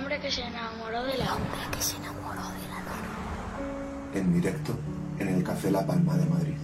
hombre que se enamoró de la hombre que se enamoró de la luna. En directo en el Café La Palma de Madrid.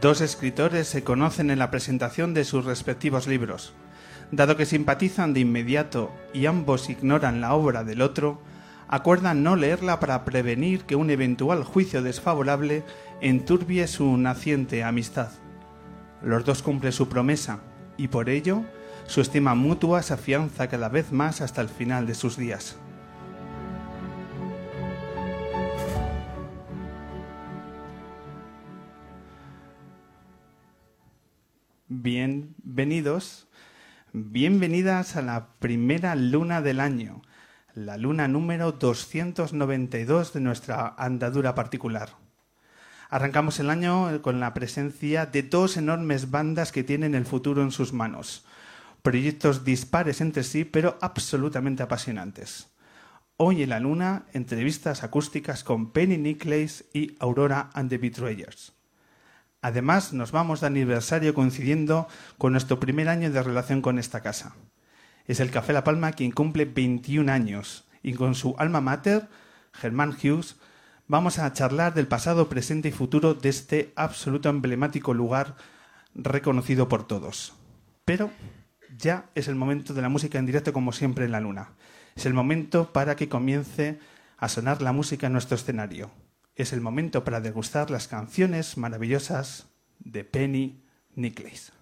Dos escritores se conocen en la presentación de sus respectivos libros. Dado que simpatizan de inmediato y ambos ignoran la obra del otro, acuerdan no leerla para prevenir que un eventual juicio desfavorable enturbie su naciente amistad. Los dos cumplen su promesa y por ello su estima mutua se afianza cada vez más hasta el final de sus días. Bienvenidos, bienvenidas a la primera luna del año, la luna número 292 de nuestra andadura particular. Arrancamos el año con la presencia de dos enormes bandas que tienen el futuro en sus manos. Proyectos dispares entre sí, pero absolutamente apasionantes. Hoy en la luna, entrevistas acústicas con Penny Nicholas y Aurora and the Betrayers. Además, nos vamos de aniversario coincidiendo con nuestro primer año de relación con esta casa. Es el Café La Palma quien cumple 21 años y con su alma mater, Germán Hughes, vamos a charlar del pasado, presente y futuro de este absoluto emblemático lugar reconocido por todos. Pero ya es el momento de la música en directo como siempre en la luna. Es el momento para que comience a sonar la música en nuestro escenario es el momento para degustar las canciones maravillosas de Penny Nicholas.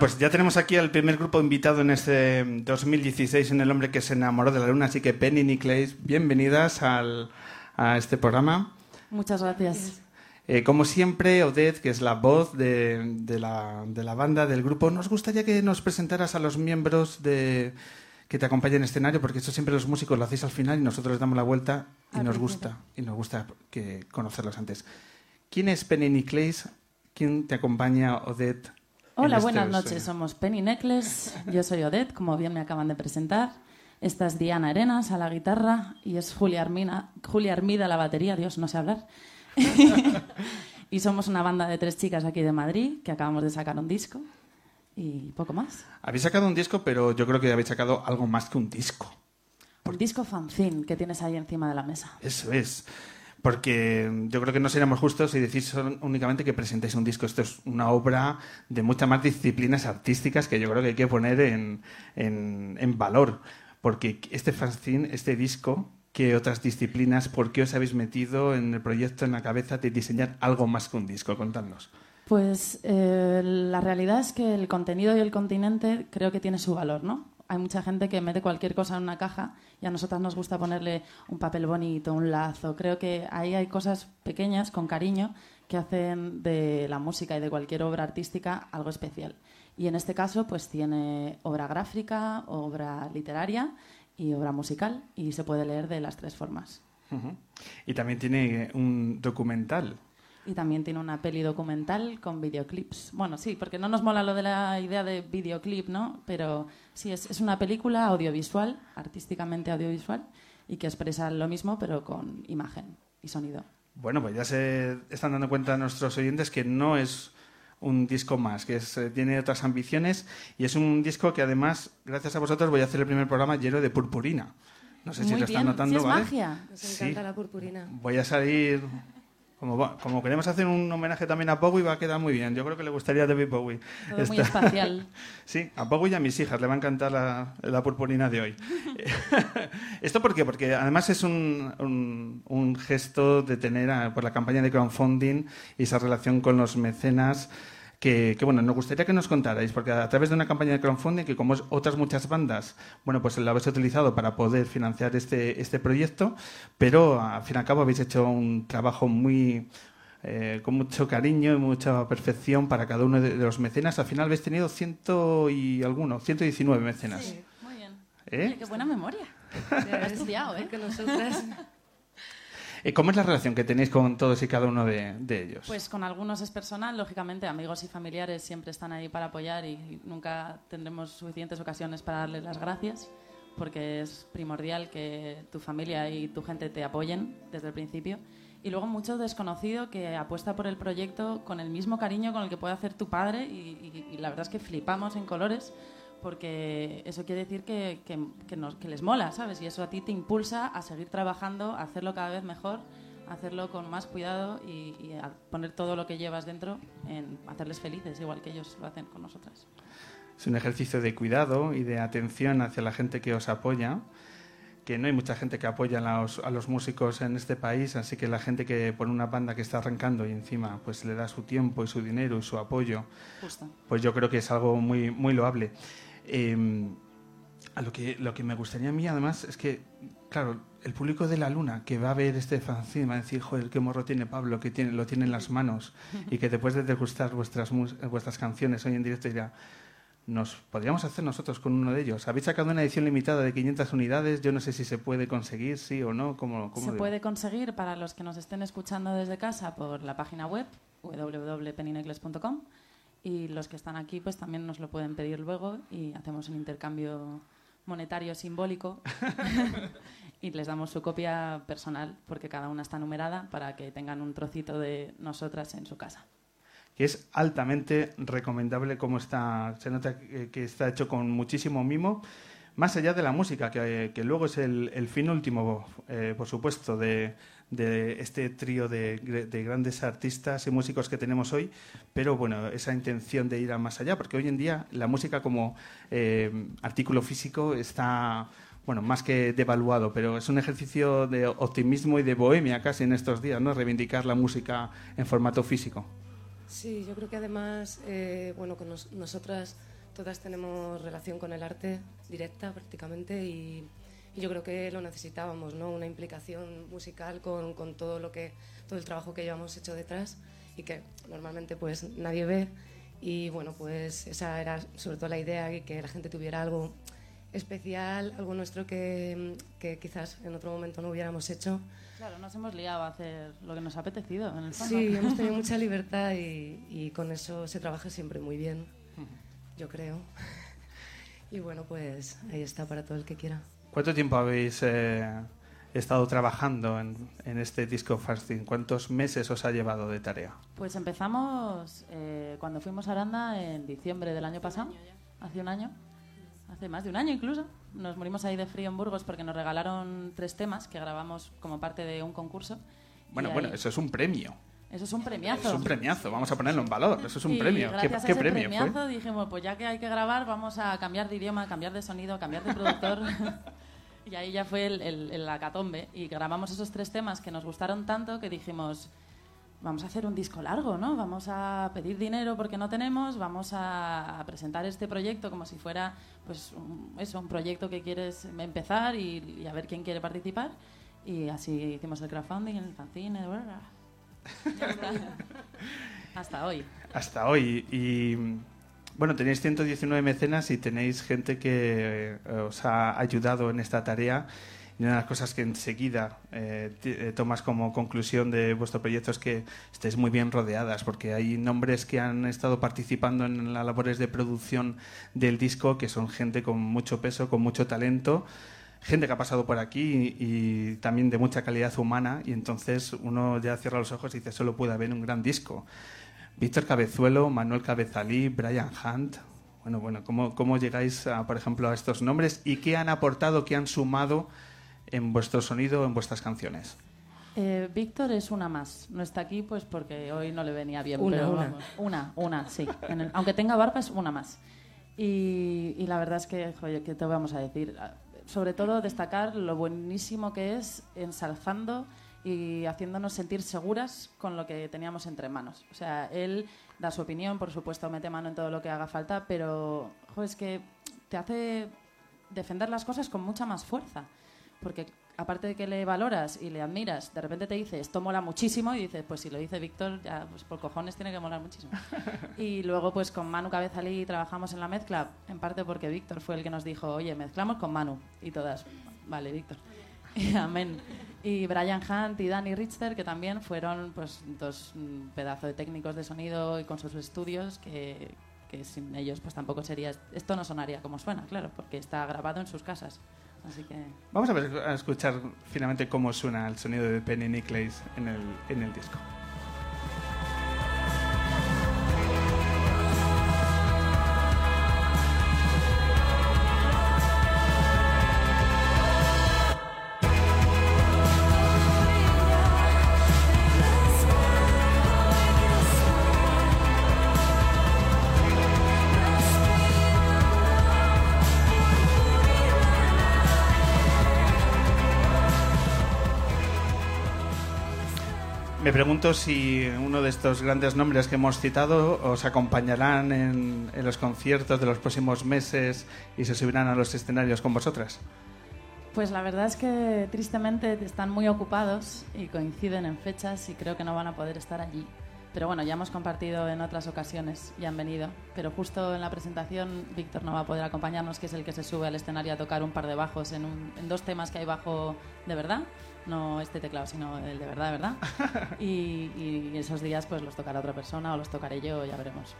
Pues ya tenemos aquí al primer grupo invitado en este 2016 en El hombre que se enamoró de la luna, así que Penny y Nicklays, bienvenidas al- a este programa. Muchas gracias. Eh, como siempre, Odette, que es la voz de, de la, de la banda, del grupo, nos gustaría que nos presentaras a los miembros de, que te acompañan en escenario, porque esto siempre los músicos lo hacéis al final y nosotros les damos la vuelta y nos gusta, y nos gusta que conocerlos antes. ¿Quién es Penny Nicklays? ¿Quién te acompaña, Odette? Hola, este buenas noches. Somos Penny Necklace. Yo soy Odette, como bien me acaban de presentar. Esta es Diana Arenas a la guitarra y es Julia, Armina, Julia Armida a la batería. Dios, no sé hablar. y somos una banda de tres chicas aquí de Madrid que acabamos de sacar un disco y poco más. Habéis sacado un disco, pero yo creo que habéis sacado algo más que un disco. Un disco fanzine que tienes ahí encima de la mesa. Eso es. Porque yo creo que no seríamos justos si decís únicamente que presentéis un disco. Esto es una obra de muchas más disciplinas artísticas que yo creo que hay que poner en, en- en valor. Porque este fanzine, este disco, ¿qué otras disciplinas, por qué os habéis metido en el proyecto en la cabeza de diseñar algo más que un disco? Contadnos. Pues eh, la realidad es que el contenido y el continente creo que tiene su valor, ¿no? Hay mucha gente que mete cualquier cosa en una caja y a nosotras nos gusta ponerle un papel bonito, un lazo. Creo que ahí hay cosas pequeñas, con cariño, que hacen de la música y de cualquier obra artística algo especial. Y en este caso, pues tiene obra gráfica, obra literaria y obra musical y se puede leer de las tres formas. Y también tiene un documental. Y también tiene una peli documental con videoclips. Bueno, sí, porque no nos mola lo de la idea de videoclip, ¿no? Pero sí, es, es una película audiovisual, artísticamente audiovisual, y que expresa lo mismo, pero con imagen y sonido. Bueno, pues ya se están dando cuenta nuestros oyentes que no es un disco más, que es, eh, tiene otras ambiciones y es un disco que además, gracias a vosotros, voy a hacer el primer programa lleno de purpurina. No sé si lo están notando, Sí, es ¿vale? magia. Nos Sí. encanta la purpurina. Voy a salir. Como, queremos hacer un homenaje también a Bowie, va a quedar muy bien. Yo creo que le gustaría a David Bowie. Todo muy espacial. Sí, a Bowie y a mis hijas le va a encantar la, la purpurina de hoy. ¿Esto por qué? Porque además es un, un- un gesto de tener a- por la campaña de crowdfunding y esa relación con los mecenas que, que, bueno, nos gustaría que nos contarais, porque a través de una campaña de crowdfunding que como otras muchas bandas, bueno, pues la habéis utilizado para poder financiar este, este proyecto, pero al fin y al cabo habéis hecho un trabajo muy, eh, con mucho cariño y mucha perfección para cada uno de, de los mecenas. Al final habéis tenido ciento y alguno, 119 mecenas. Muy bien. ¿Eh? Oye, qué buena memoria. Estudiado, ¿eh? Que nosotras... Eh, ¿Cómo es la relación que tenéis con todos y cada uno de, ellos? Pues con algunos es personal, lógicamente, amigos y familiares siempre están ahí para apoyar y nunca tendremos suficientes ocasiones para darles las gracias, porque es primordial que tu familia y tu gente te apoyen desde el principio. Y luego mucho desconocido que apuesta por el proyecto con el mismo cariño con el que puede hacer tu padre y- y la verdad es que flipamos en colores porque eso quiere decir que, que- que nos- que les mola, ¿sabes? Y eso a ti te impulsa a seguir trabajando, a hacerlo cada vez mejor, a hacerlo con más cuidado y, y a poner todo lo que llevas dentro en hacerles felices, igual que ellos lo hacen con nosotras. Es un ejercicio de cuidado y de atención hacia la gente que os apoya, que no hay mucha gente que apoya a los, a los músicos en este país, así que la gente que por una banda que está arrancando y encima pues le da su tiempo y su dinero y su apoyo, Justo. pues yo creo que es algo muy, muy loable. Eh, a lo que, lo que me gustaría a mí, además, es que, claro, el público de la Luna que va a ver este fanzine va a decir, joder, qué morro tiene Pablo, que tiene, lo tiene en las manos, y que después de degustar vuestras, vuestras canciones hoy en directo dirá, nos podríamos hacer nosotros con uno de ellos. Habéis sacado una edición limitada de 500 unidades, yo no sé si se puede conseguir, sí o no, ¿cómo, cómo Se de- puede conseguir para los que nos estén escuchando desde casa por la página web www.peninecles.com y los que están aquí pues también nos lo pueden pedir luego y hacemos un intercambio monetario simbólico y les damos su copia personal porque cada una está numerada para que tengan un trocito de nosotras en su casa. que es altamente recomendable como está, se nota que que está hecho con muchísimo mimo, más allá de la música, que, que luego es el, el fin último, eh, por supuesto, de, de este trío de, gr- de grandes artistas y músicos que tenemos hoy, pero bueno, esa intención de ir a más allá, porque hoy en día la música como eh, artículo físico está bueno, más que devaluado, pero es un ejercicio de optimismo y de bohemia casi en estos días, ¿no? Reivindicar la música en formato físico. Sí, yo creo que además, eh, bueno, con nos- nosotras todas tenemos relación con el arte directa prácticamente y, y yo creo que lo necesitábamos, ¿no? Una implicación musical con, con todo lo que, todo el trabajo que llevamos hecho detrás y que normalmente pues nadie ve y bueno, pues esa era sobre todo la idea y que la gente tuviera algo especial, algo nuestro que, que quizás en otro momento no hubiéramos hecho. Claro, nos hemos liado a hacer lo que nos ha apetecido en el fondo. Sí, hemos tenido mucha libertad y, y con eso se trabaja siempre muy bien, yo creo. Y bueno, pues ahí está para todo el que quiera. ¿Cuánto tiempo habéis eh, estado trabajando en, en este disco Fasting? ¿Cuántos meses os ha llevado de tarea? Pues empezamos eh, cuando fuimos a Aranda en diciembre del año pasado, hace un año, hace más de un año incluso. Nos morimos ahí de frío en Burgos porque nos regalaron tres temas que grabamos como parte de un concurso. Bueno, Y bueno, ahí- eso es un premio. eso es un premiazo. Es un premiazo, vamos a ponerlo en valor. Eso es un Y premio. ¿Qué, gracias a qué ese premio premiazo fue? dijimos, pues ya que hay que grabar, vamos a cambiar de idioma, cambiar de sonido, cambiar de productor. y ahí ya fue el, el, el acatombe. Y grabamos esos tres temas que nos gustaron tanto que dijimos, vamos a hacer un disco largo, ¿no? Vamos a pedir dinero porque no tenemos, vamos a, presentar este proyecto como si fuera, pues, un, eso, un proyecto que quieres empezar y, y a ver quién quiere participar. Y así hicimos el crowdfunding, el fanzine, ya está. Hasta hoy. Hasta hoy. Y bueno, tenéis 119 mecenas y tenéis gente que eh, os ha ayudado en esta tarea. Y una de las cosas que enseguida eh, eh, tomas como conclusión de vuestro proyecto es que estáis muy bien rodeadas, porque hay nombres que han estado participando en las labores de producción del disco, que son gente con mucho peso, con mucho talento, gente que ha pasado por aquí y, y también de mucha calidad humana, y entonces uno ya cierra los ojos y dice, solo puede haber un gran disco. Víctor Cabezuelo, Manuel Cabezalí, Brian Hunt. Bueno, bueno, ¿cómo, cómo llegáis, a, por ejemplo, a estos nombres y qué han aportado, qué han sumado en vuestro sonido, en vuestras canciones? Eh, Víctor es una más. No está aquí pues porque hoy no le venía bien. Una, pero una. vamos, una, una, sí. En el- aunque tenga barba es una más. Y, y la verdad es que, joder, ¿qué te vamos a decir? Ah, Sobre todo destacar lo buenísimo que es ensalzando y haciéndonos sentir seguras con lo que teníamos entre manos. O sea, él da su opinión, por supuesto, mete mano en todo lo que haga falta, pero joder, es que te hace defender las cosas con mucha más fuerza. Porque aparte de que le valoras y le admiras, de repente te dice, esto mola muchísimo, y dices, pues si lo dice Víctor, ya pues por cojones tiene que molar muchísimo. y luego pues con Manu Cabezalí trabajamos en la mezcla, en parte porque Víctor fue el que nos dijo, oye, mezclamos con Manu. Y todas, vale, Víctor. Amén. Y Brian Hunt y Danny Richter, que también fueron pues dos mm, pedazos de técnicos de sonido y con sus estudios que, que sin ellos pues tampoco sería... Esto no sonaría como suena, claro, porque está grabado en sus casas. Así que... Vamos a, ver, a escuchar finalmente cómo suena el sonido de Penny Nicholas en el, en el disco. Me pregunto si uno de estos grandes nombres que hemos citado os acompañarán en, los conciertos de los próximos meses y se subirán a los escenarios con vosotras. Pues la verdad es que tristemente están muy ocupados y coinciden en fechas y creo que no van a poder estar allí. Pero bueno, ya hemos compartido en otras ocasiones y han venido. Pero justo en la presentación Víctor no va a poder acompañarnos, que es el que se sube al escenario a tocar un par de bajos en, en dos temas que hay bajo de verdad. No este teclado, sino el de verdad, de verdad. Y, y esos días pues los tocará otra persona o los tocaré yo, ya veremos.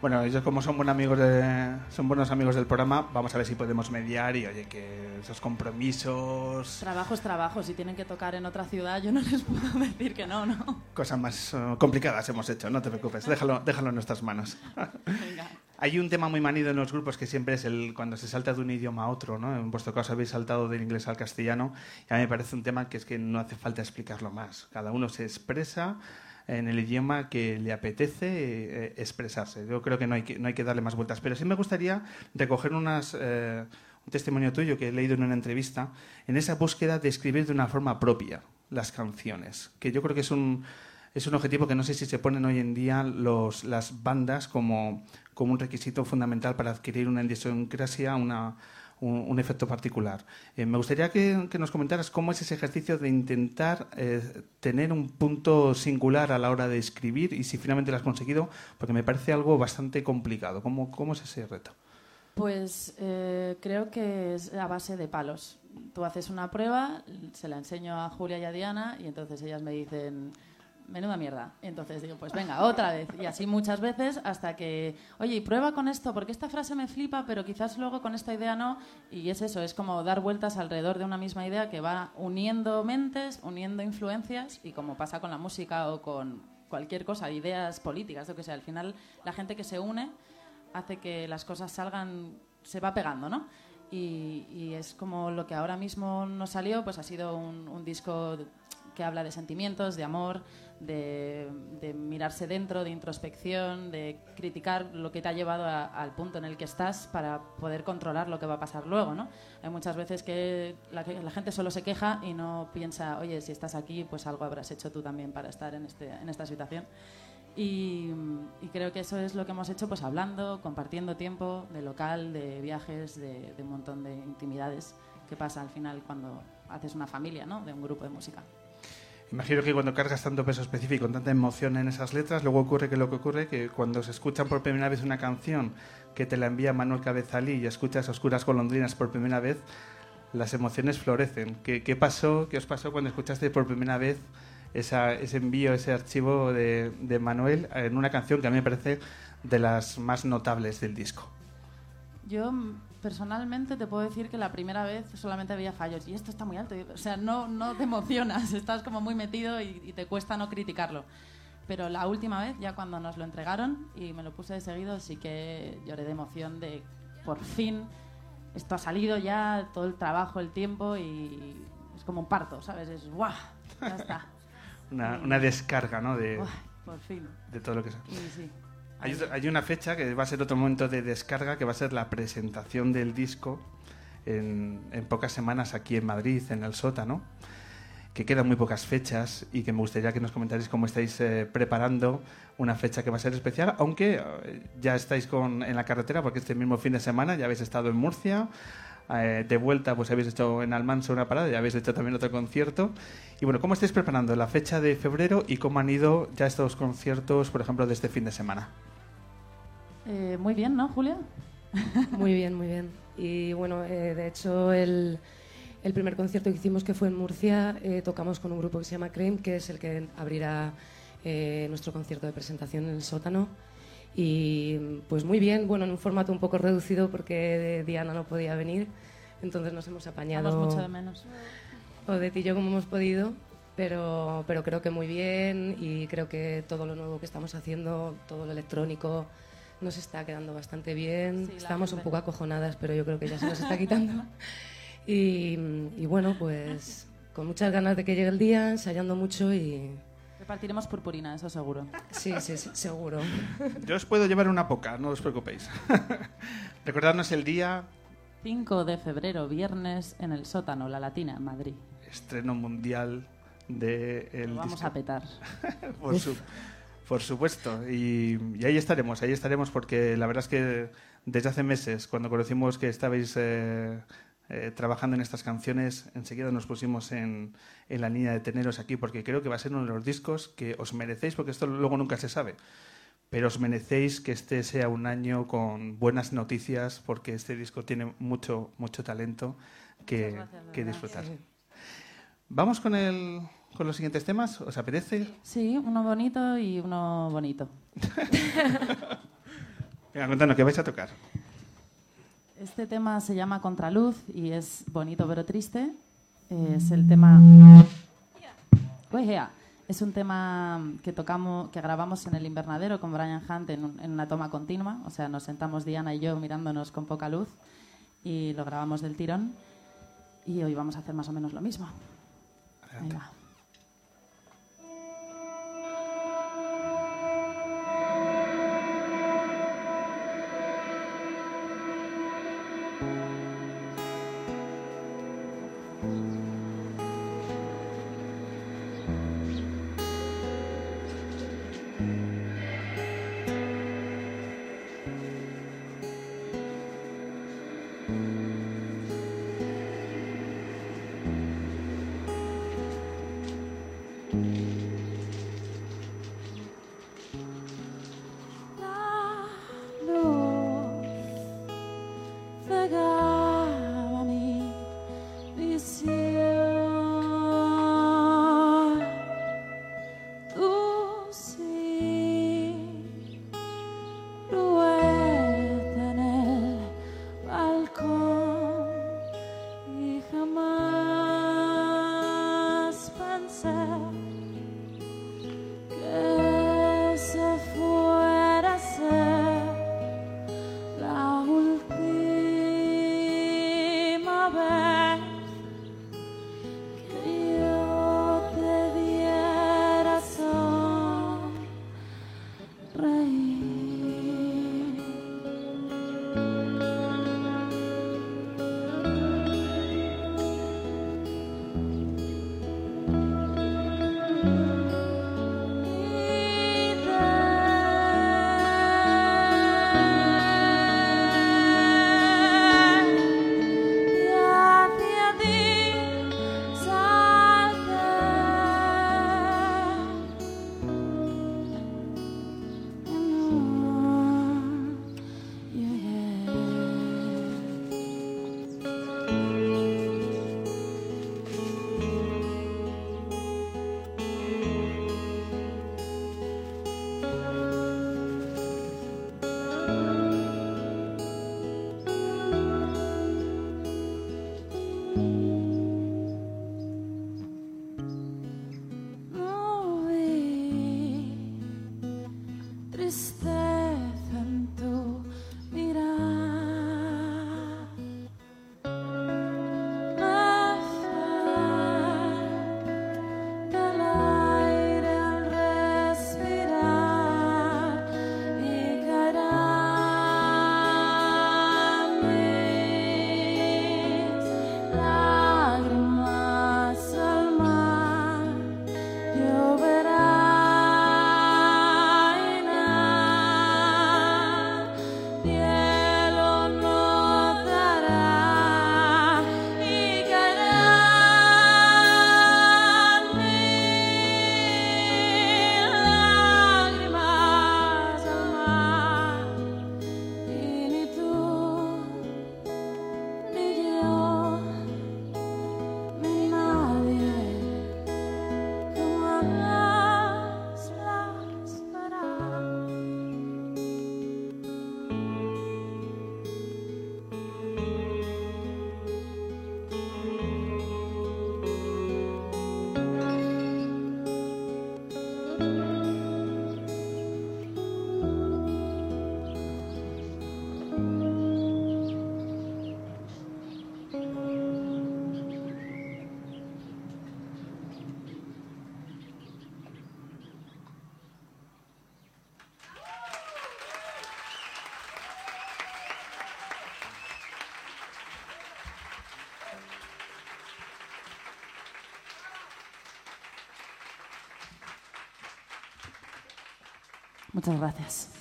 Bueno, ellos como son buenos amigos de, son buenos amigos del programa, vamos a ver si podemos mediar y oye que esos compromisos, Trabajo es trabajo, si tienen que tocar en otra ciudad yo no les puedo decir que no, ¿no? cosas más eh, complicadas hemos hecho, no te preocupes, déjalo, déjalo en nuestras manos. Venga. Hay un tema muy manido en los grupos que siempre es el cuando se salta de un idioma a otro, ¿no? En vuestro caso habéis saltado del inglés al castellano y a mí me parece un tema que es que no hace falta explicarlo más. Cada uno se expresa en el idioma que le apetece eh, expresarse. Yo creo que no hay que, no hay que darle más vueltas. Pero sí me gustaría recoger unas, eh, un testimonio tuyo que he leído en una entrevista en esa búsqueda de escribir de una forma propia las canciones, que yo creo que es un, es un objetivo que no sé si se ponen hoy en día los, las bandas como, como un requisito fundamental para adquirir una idiosincrasia, un, efecto particular. Eh, me gustaría que, nos comentaras cómo es ese ejercicio de intentar eh, tener un punto singular a la hora de escribir y si finalmente lo has conseguido, porque me parece algo bastante complicado. ¿Cómo, cómo es ese reto? Pues eh, creo que es a base de palos. Tú haces una prueba, se la enseño a Julia y a Diana y entonces ellas me dicen, menuda mierda. Entonces digo, pues venga, otra vez. Y así muchas veces hasta que, oye, prueba con esto, porque esta frase me flipa, pero quizás luego con esta idea no. Y es eso, es como dar vueltas alrededor de una misma idea que va uniendo mentes, uniendo influencias y como pasa con la música o con cualquier cosa, ideas políticas, lo que sea. Al final la gente que se une hace que las cosas salgan, se va pegando, ¿no? Y, es como lo que ahora mismo nos salió, pues ha sido un, disco que habla de sentimientos, de amor, de, mirarse dentro, de introspección, de criticar lo que te ha llevado al punto en el que estás para poder controlar lo que va a pasar luego, ¿no? Hay muchas veces que la, gente solo se queja y no piensa, oye, si estás aquí, pues algo habrás hecho tú también para estar en, este, en esta situación. Y, y creo que eso es lo que hemos hecho, pues hablando, compartiendo tiempo de local, de viajes, de, de un montón de intimidades que pasa al final cuando haces una familia, ¿no? De un grupo de música. Imagino que cuando cargas tanto peso específico, tanta emoción en esas letras, luego ocurre que lo que ocurre que cuando se escuchan por primera vez una canción que te la envía Manuel Cabezalí y escuchas Oscuras Golondrinas por primera vez, las emociones florecen. ¿Qué, pasó? ¿Qué os pasó cuando escuchaste por primera vez ese envío, ese archivo de, de Manuel en una canción que a mí me parece de las más notables del disco? Yo personalmente te puedo decir que la primera vez solamente había fallos y esto está muy alto. O sea, no, no te emocionas, estás como muy metido y, y te cuesta no criticarlo. Pero la última vez, ya cuando nos lo entregaron y me lo puse de seguido, sí que lloré de emoción de por fin esto ha salido ya, todo el trabajo, el tiempo y es como un parto, ¿sabes? Es ¡guau! Ya está. Una, una descarga, ¿no? De, por fin. de todo lo que sí. Hay, una fecha que va a ser otro momento de descarga, que va a ser la presentación del disco en, en pocas semanas aquí en Madrid, en el sótano, que quedan muy pocas fechas y que me gustaría que nos comentarais cómo estáis eh, preparando una fecha que va a ser especial, aunque eh, ya estáis con, en la carretera, porque este mismo fin de semana ya habéis estado en Murcia, eh, de vuelta pues habéis hecho en Almansa una parada y habéis hecho también otro concierto. Y bueno, ¿cómo estáis preparando la fecha de febrero y cómo han ido ya estos conciertos, por ejemplo, de este fin de semana? Eh, muy bien, ¿no, Julia? Muy bien, muy bien. Y bueno, eh, de hecho, el, el primer concierto que hicimos, que fue en Murcia, eh, tocamos con un grupo que se llama Cream, que es el que abrirá eh, nuestro concierto de presentación en el sótano. Y pues muy bien, bueno, en un formato un poco reducido porque Diana no podía venir, entonces nos hemos apañado. Echamos mucho de menos. Odette y yo como hemos podido, pero, pero creo que muy bien y creo que todo lo nuevo que estamos haciendo, todo lo electrónico, nos está quedando bastante bien. Sí, Estamos un poco acojonadas, pero yo creo que ya se nos está quitando. Y, y bueno, pues con muchas ganas de que llegue el día, ensayando mucho y Repartiremos purpurina, eso seguro. sí, sí, sí, seguro. Yo os puedo llevar una poca, no os preocupéis. Recordadnos el día, 5 de febrero, viernes, en el sótano, La Latina, Madrid. estreno mundial de el Lo vamos disco. a petar. Por, su- por supuesto. Y, y ahí estaremos, ahí estaremos porque la verdad es que desde hace meses, cuando conocimos que estabais eh, eh, trabajando en estas canciones, enseguida nos pusimos en, en la línea de teneros aquí porque creo que va a ser uno de los discos que os merecéis, porque esto luego nunca se sabe. Pero os merecéis que este sea un año con buenas noticias porque este disco tiene mucho, mucho talento que, gracias, que disfrutar. Vamos con, el, con los siguientes temas. ¿Os apetece? Sí, uno bonito y uno bonito. Venga, contanos, ¿qué vais a tocar? Este tema se llama Contraluz y es bonito pero triste. Es el tema. Ea. Es un tema que tocamos, que grabamos en el invernadero con Brian Hunt en, un- en una toma continua. O sea, nos sentamos Diana y yo mirándonos con poca luz y lo grabamos del tirón. Y hoy vamos a hacer más o menos lo mismo. Ahí va. Muchas gracias.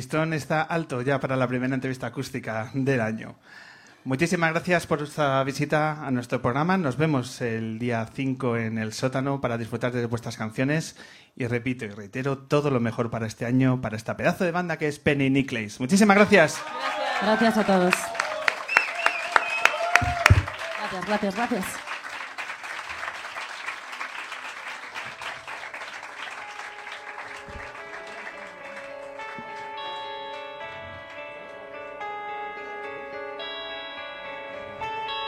Listón está alto ya para la primera entrevista acústica del año. Muchísimas gracias por vuestra visita a nuestro programa. Nos vemos el día 5 en el sótano para disfrutar de vuestras canciones. Y repito y reitero, todo lo mejor para este año, para esta pedazo de banda que es Penny Nicholas. Muchísimas gracias. Gracias a todos. Gracias, gracias, gracias.